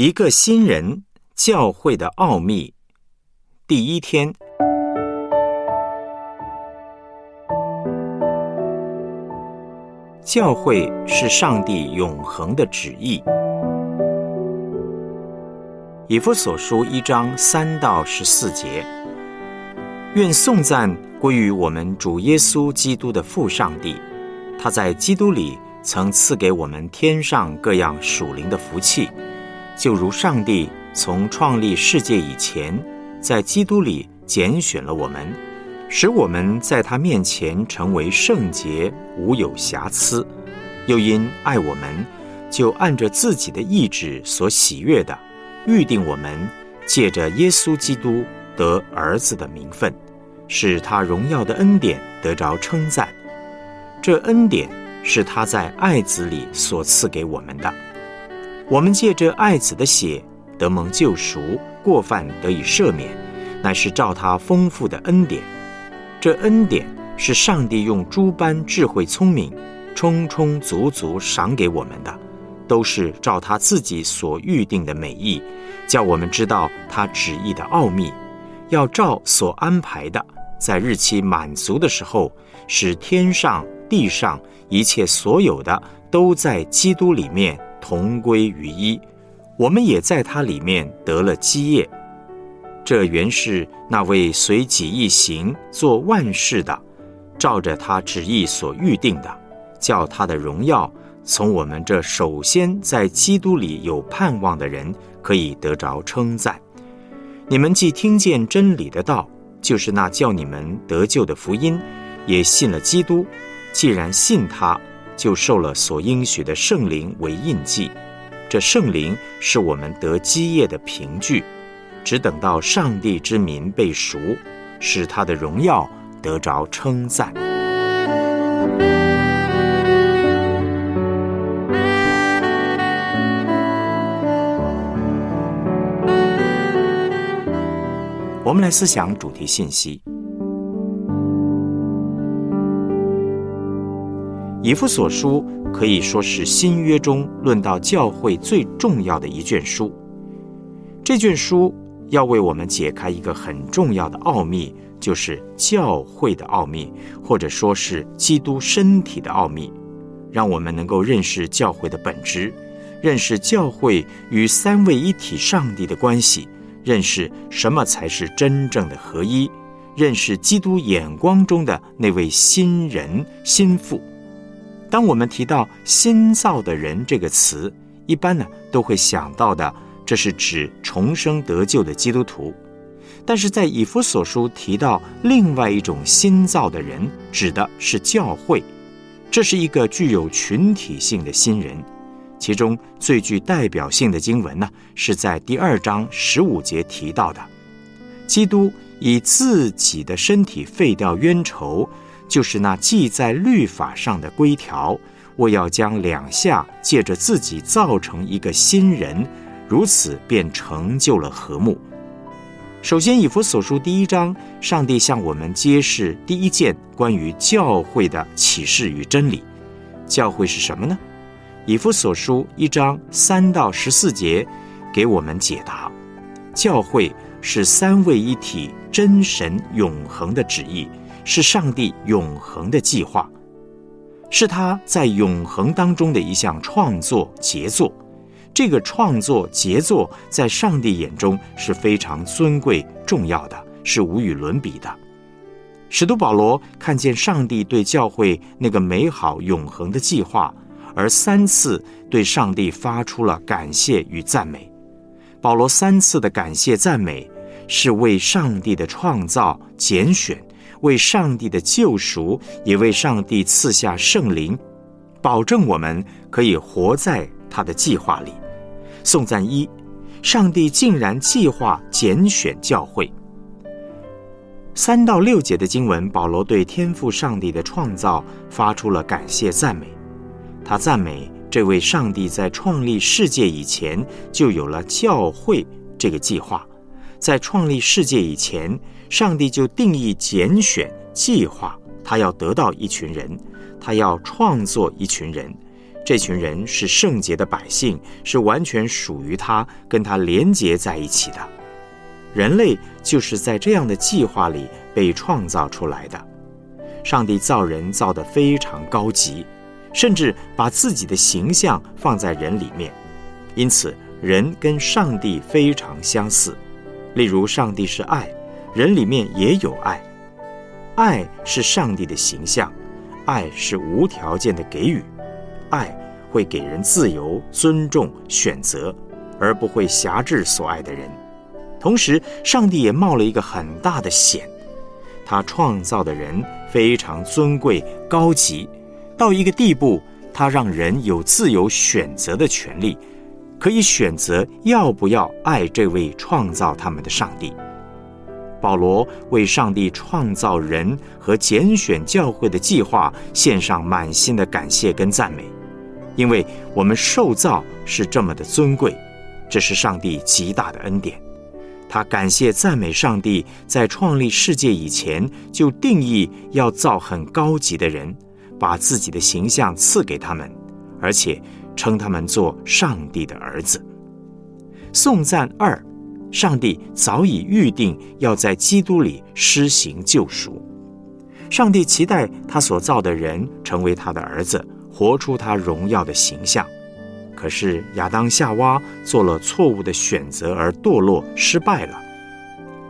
一个新人教会的奥秘，第一天，教会是上帝永恒的旨意。以弗所书一章三到十四节，愿颂赞归于我们主耶稣基督的父上帝，他在基督里曾赐给我们天上各样属灵的福气。就如上帝从创立世界以前，在基督里拣选了我们，使我们在他面前成为圣洁，无有瑕疵；又因爱我们，就按着自己的意志所喜悦的，预定我们借着耶稣基督得儿子的名分，使他荣耀的恩典得着称赞。这恩典是他在爱子里所赐给我们的。我们借着爱子的血得蒙救赎，过犯得以赦免，乃是照他丰富的恩典。这恩典是上帝用诸般智慧聪明，充充足足赏给我们的，都是照他自己所预定的美意，叫我们知道他旨意的奥秘，要照所安排的，在日期满足的时候，使天上地上一切所有的都在基督里面。同归于一，我们也在它里面得了基业。这原是那位随己意行做万事的，照着他旨意所预定的，叫他的荣耀从我们这首先在基督里有盼望的人可以得着称赞。你们既听见真理的道，就是那叫你们得救的福音，也信了基督。既然信他。就受了所应许的圣灵为印记，这圣灵是我们得基业的凭据。只等到上帝之民被赎，使他的荣耀得着称赞。我们来思想主题信息。以弗所书可以说是新约中论到教会最重要的一卷书。这卷书要为我们解开一个很重要的奥秘，就是教会的奥秘，或者说是基督身体的奥秘，让我们能够认识教会的本质，认识教会与三位一体上帝的关系，认识什么才是真正的合一，认识基督眼光中的那位新人心腹。当我们提到“新造的人”这个词，一般呢都会想到的，这是指重生得救的基督徒。但是在以弗所书提到另外一种新造的人，指的是教会，这是一个具有群体性的新人。其中最具代表性的经文呢，是在第二章十五节提到的：基督以自己的身体废掉冤仇。就是那记在律法上的规条，我要将两下借着自己造成一个新人，如此便成就了和睦。首先，以弗所书第一章，上帝向我们揭示第一件关于教会的启示与真理。教会是什么呢？以弗所书一章三到十四节给我们解答：教会是三位一体真神永恒的旨意。是上帝永恒的计划，是他在永恒当中的一项创作杰作。这个创作杰作在上帝眼中是非常尊贵重要的，是无与伦比的。使徒保罗看见上帝对教会那个美好永恒的计划，而三次对上帝发出了感谢与赞美。保罗三次的感谢赞美，是为上帝的创造拣选。为上帝的救赎，也为上帝赐下圣灵，保证我们可以活在他的计划里。颂赞一，上帝竟然计划拣选教会。三到六节的经文，保罗对天赋上帝的创造发出了感谢赞美。他赞美这位上帝在创立世界以前就有了教会这个计划，在创立世界以前。上帝就定义拣选计划，他要得到一群人，他要创作一群人。这群人是圣洁的百姓，是完全属于他，跟他连结在一起的。人类就是在这样的计划里被创造出来的。上帝造人造得非常高级，甚至把自己的形象放在人里面，因此人跟上帝非常相似。例如，上帝是爱，人里面也有爱。爱是上帝的形象，爱是无条件的给予。爱会给人自由、尊重、选择，而不会辖制所爱的人。同时，上帝也冒了一个很大的险，他创造的人非常尊贵、高级，到一个地步，他让人有自由选择的权利，可以选择要不要爱这位创造他们的上帝。保罗为上帝创造人和拣选教会的计划献上满心的感谢跟赞美。因为我们受造是这么的尊贵，这是上帝极大的恩典。他感谢赞美上帝，在创立世界以前就定义要造很高级的人，把自己的形象赐给他们，而且称他们做上帝的儿子。颂赞二，上帝早已预定要在基督里施行救赎，上帝期待他所造的人成为他的儿子。活出他荣耀的形象，可是亚当夏娃做了错误的选择而堕落失败了。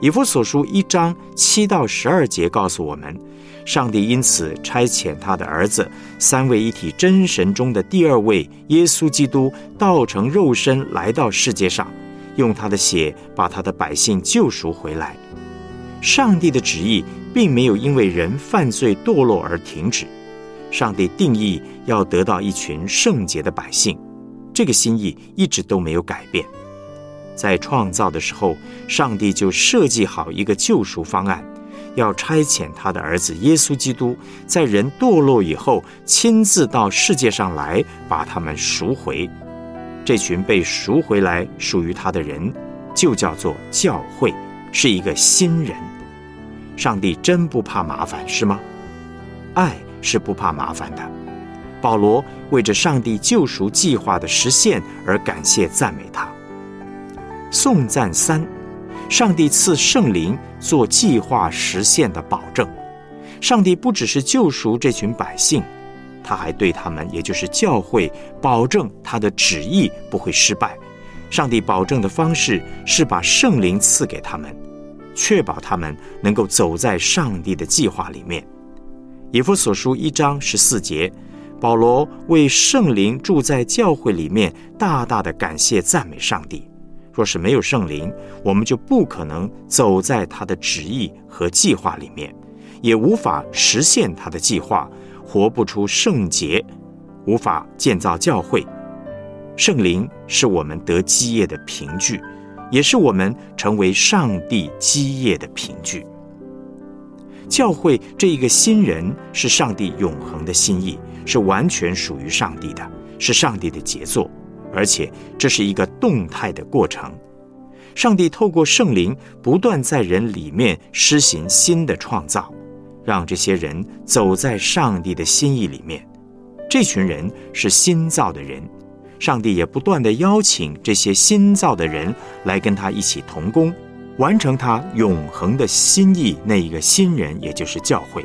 以弗所书一章七到十二节告诉我们，上帝因此差遣他的儿子三位一体真神中的第二位耶稣基督，道成肉身来到世界上，用他的血把他的百姓救赎回来。上帝的旨意并没有因为人犯罪堕落而停止。上帝定义要得到一群圣洁的百姓，这个心意一直都没有改变。在创造的时候，上帝就设计好一个救赎方案，要差遣他的儿子耶稣基督，在人堕落以后，亲自到世界上来，把他们赎回。这群被赎回来属于他的人，就叫做教会，是一个新人。上帝真不怕麻烦，是吗？爱。是不怕麻烦的。保罗为着上帝救赎计划的实现而感谢赞美他。颂赞三，上帝赐圣灵做计划实现的保证。上帝不只是救赎这群百姓，他还对他们，也就是教会，保证他的旨意不会失败。上帝保证的方式是把圣灵赐给他们，确保他们能够走在上帝的计划里面。以弗所书一章十四节，保罗为圣灵住在教会里面，大大的感谢赞美上帝。若是没有圣灵，我们就不可能走在他的旨意和计划里面，也无法实现他的计划，活不出圣洁，无法建造教会。圣灵是我们得基业的凭据，也是我们成为上帝基业的凭据。教会这一个新人是上帝永恒的心意，是完全属于上帝的，是上帝的杰作，而且这是一个动态的过程。上帝透过圣灵不断在人里面施行新的创造，让这些人走在上帝的心意里面。这群人是新造的人，上帝也不断的邀请这些新造的人来跟他一起同工。完成他永恒的心意，那一个新人，也就是教会，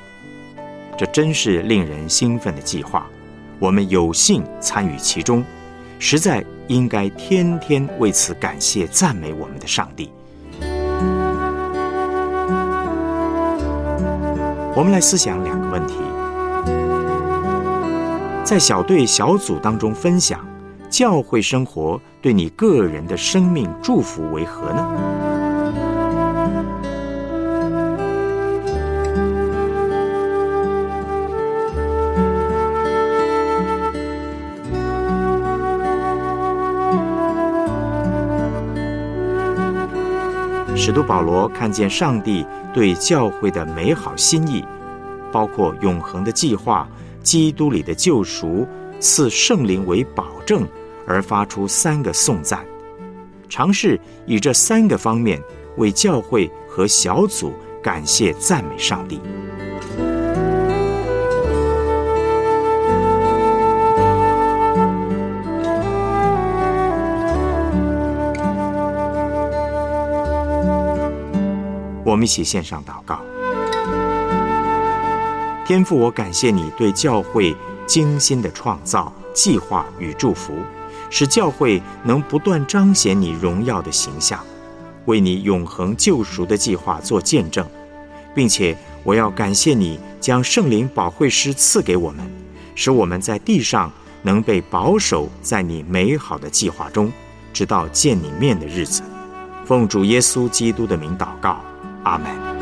这真是令人兴奋的计划。我们有幸参与其中，实在应该天天为此感谢赞美我们的上帝。我们来思想两个问题：在小队、小组当中分享教会生活，对你个人的生命祝福为何呢？使徒保罗看见上帝对教会的美好心意，包括永恒的计划、基督里的救赎、赐圣灵为保证，而发出三个颂赞，尝试以这三个方面为教会和小组感谢赞美上帝。我们一起献上祷告。天父，我感谢你对教会精心的创造、计划与祝福，使教会能不断彰显你荣耀的形象，为你永恒救赎的计划做见证，并且我要感谢你将圣灵保惠师赐给我们，使我们在地上能被保守在你美好的计划中，直到见你面的日子。奉主耶稣基督的名祷告，Amen.